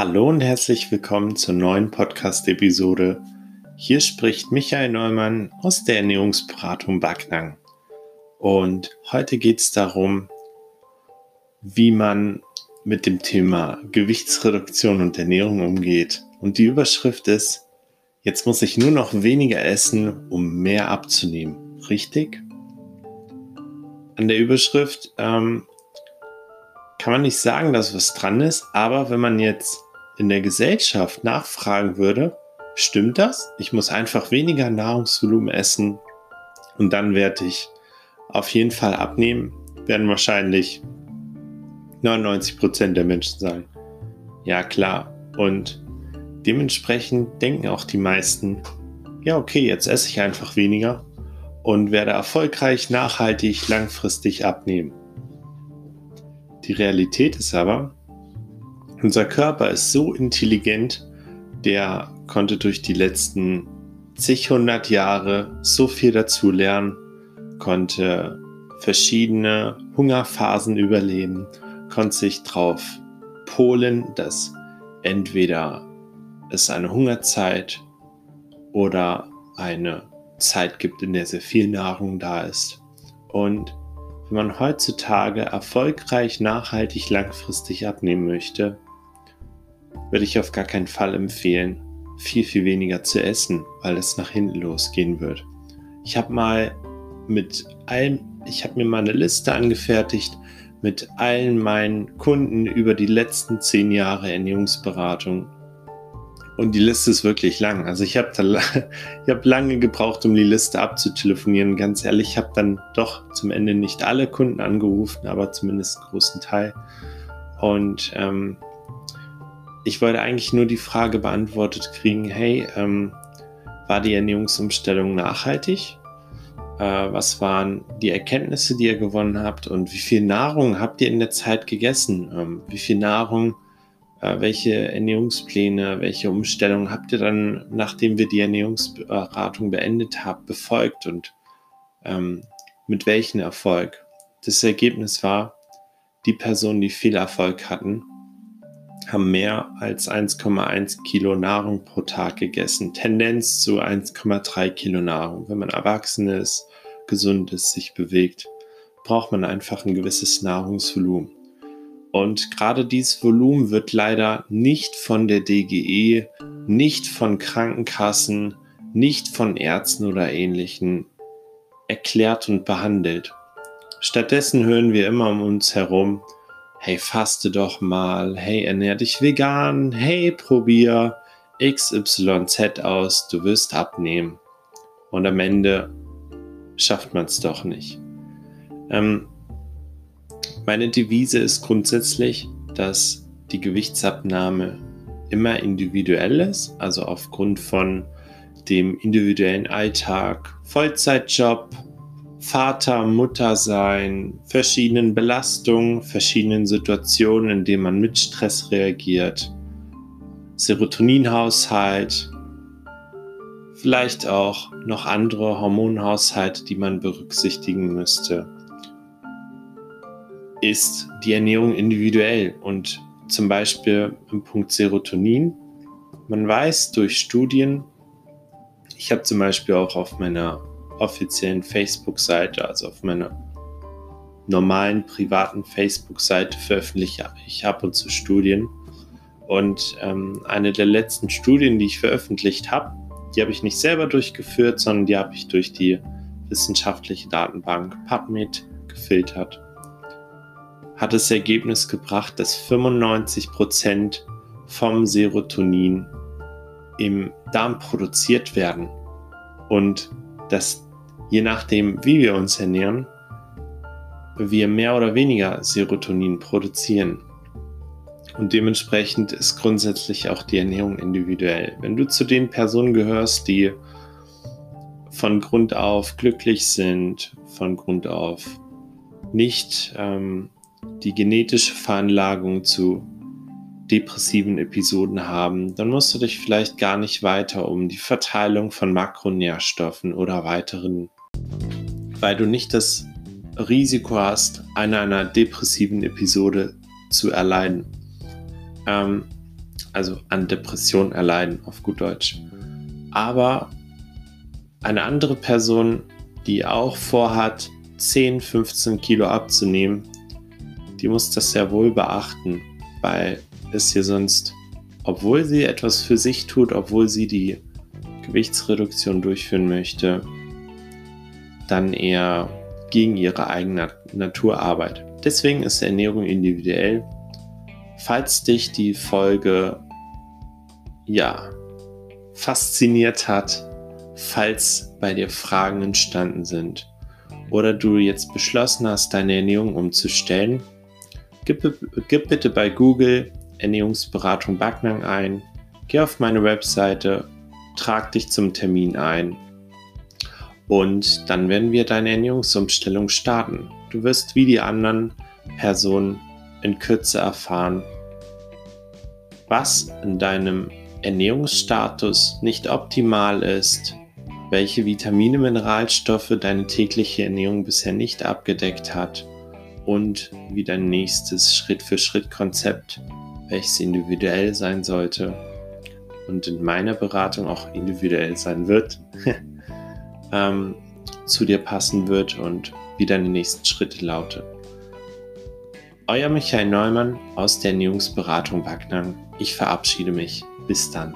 Hallo und herzlich willkommen zur neuen Podcast-Episode. Hier spricht Michael Neumann aus der Ernährungsberatung Backnang. Und heute geht es darum, wie man mit dem Thema Gewichtsreduktion und Ernährung umgeht. Und die Überschrift ist, jetzt muss ich nur noch weniger essen, um mehr abzunehmen. Richtig? An der Überschrift ähm, kann man nicht sagen, dass was dran ist, aber wenn man jetzt in der Gesellschaft nachfragen würde, stimmt das? Ich muss einfach weniger Nahrungsvolumen essen und dann werde ich auf jeden Fall abnehmen, werden wahrscheinlich 99% der Menschen sagen. Ja klar. Und dementsprechend denken auch die meisten, ja okay, jetzt esse ich einfach weniger und werde erfolgreich, nachhaltig, langfristig abnehmen. Die Realität ist aber, unser Körper ist so intelligent, der konnte durch die letzten zig hundert Jahre so viel dazu lernen, konnte verschiedene Hungerphasen überleben, konnte sich darauf polen, dass entweder es eine Hungerzeit oder eine Zeit gibt, in der sehr viel Nahrung da ist. Und wenn man heutzutage erfolgreich, nachhaltig, langfristig abnehmen möchte, würde ich auf gar keinen Fall empfehlen, viel, viel weniger zu essen, weil es nach hinten losgehen wird. Ich habe mal mit allem, ich habe mir mal eine Liste angefertigt mit allen meinen Kunden über die letzten zehn Jahre Ernährungsberatung. Und die Liste ist wirklich lang. Also ich habe hab lange gebraucht, um die Liste abzutelefonieren. Ganz ehrlich, ich habe dann doch zum Ende nicht alle Kunden angerufen, aber zumindest einen großen Teil. Und ähm, ich wollte eigentlich nur die Frage beantwortet kriegen, hey, ähm, war die Ernährungsumstellung nachhaltig? Äh, was waren die Erkenntnisse, die ihr gewonnen habt? Und wie viel Nahrung habt ihr in der Zeit gegessen? Ähm, wie viel Nahrung, äh, welche Ernährungspläne, welche Umstellungen habt ihr dann, nachdem wir die Ernährungsberatung beendet haben, befolgt und ähm, mit welchem Erfolg? Das Ergebnis war, die Personen, die viel Erfolg hatten, haben mehr als 1,1 Kilo Nahrung pro Tag gegessen. Tendenz zu 1,3 Kilo Nahrung. Wenn man erwachsen ist, gesund ist, sich bewegt, braucht man einfach ein gewisses Nahrungsvolumen. Und gerade dieses Volumen wird leider nicht von der DGE, nicht von Krankenkassen, nicht von Ärzten oder ähnlichen erklärt und behandelt. Stattdessen hören wir immer um uns herum, hey, faste doch mal, hey, ernähr dich vegan, hey, probier XYZ aus, du wirst abnehmen. Und am Ende schafft man es doch nicht. Ähm, meine Devise ist grundsätzlich, dass die Gewichtsabnahme immer individuell ist, also aufgrund von dem individuellen Alltag, Vollzeitjob, Vater, Mutter sein, verschiedenen Belastungen, verschiedenen Situationen, in denen man mit Stress reagiert, Serotoninhaushalt, vielleicht auch noch andere Hormonhaushalte, die man berücksichtigen müsste. Ist die Ernährung individuell und zum Beispiel im Punkt Serotonin. Man weiß durch Studien, ich habe zum Beispiel auch auf meiner offiziellen Facebook-Seite, also auf meiner normalen privaten Facebook-Seite veröffentliche ich ab und zu Studien. Und ähm, eine der letzten Studien, die ich veröffentlicht habe, die habe ich nicht selber durchgeführt, sondern die habe ich durch die wissenschaftliche Datenbank PubMed gefiltert. Hat das Ergebnis gebracht, dass 95% vom Serotonin im Darm produziert werden und dass je nachdem, wie wir uns ernähren, wir mehr oder weniger Serotonin produzieren. Und dementsprechend ist grundsätzlich auch die Ernährung individuell. Wenn du zu den Personen gehörst, die von Grund auf glücklich sind, von Grund auf nicht ähm, die genetische Veranlagung zu depressiven Episoden haben, dann musst du dich vielleicht gar nicht weiter um die Verteilung von Makronährstoffen oder weiteren weil du nicht das Risiko hast, an einer depressiven Episode zu erleiden. Ähm, also an Depressionen erleiden, auf gut Deutsch. Aber eine andere Person, die auch vorhat, 10, 15 Kilo abzunehmen, die muss das sehr wohl beachten, weil es hier sonst, obwohl sie etwas für sich tut, obwohl sie die Gewichtsreduktion durchführen möchte, dann eher gegen ihre eigene Natur arbeitet. Deswegen ist Ernährung individuell. Falls dich die Folge ja fasziniert hat, falls bei dir Fragen entstanden sind oder du jetzt beschlossen hast, deine Ernährung umzustellen, gib, gib bitte bei Google Ernährungsberatung Backnang ein, geh auf meine Webseite, trag dich zum Termin ein und dann werden wir deine Ernährungsumstellung starten. Du wirst wie die anderen Personen in Kürze erfahren, was in deinem Ernährungsstatus nicht optimal ist, welche Vitamine, Mineralstoffe deine tägliche Ernährung bisher nicht abgedeckt hat und wie dein nächstes Schritt-für-Schritt-Konzept, welches individuell sein sollte und in meiner Beratung auch individuell sein wird, ähm, zu dir passen wird und wie deine nächsten Schritte lauten. Euer Michael Neumann aus der Ernährungsberatung Backnang. Ich verabschiede mich. Bis dann.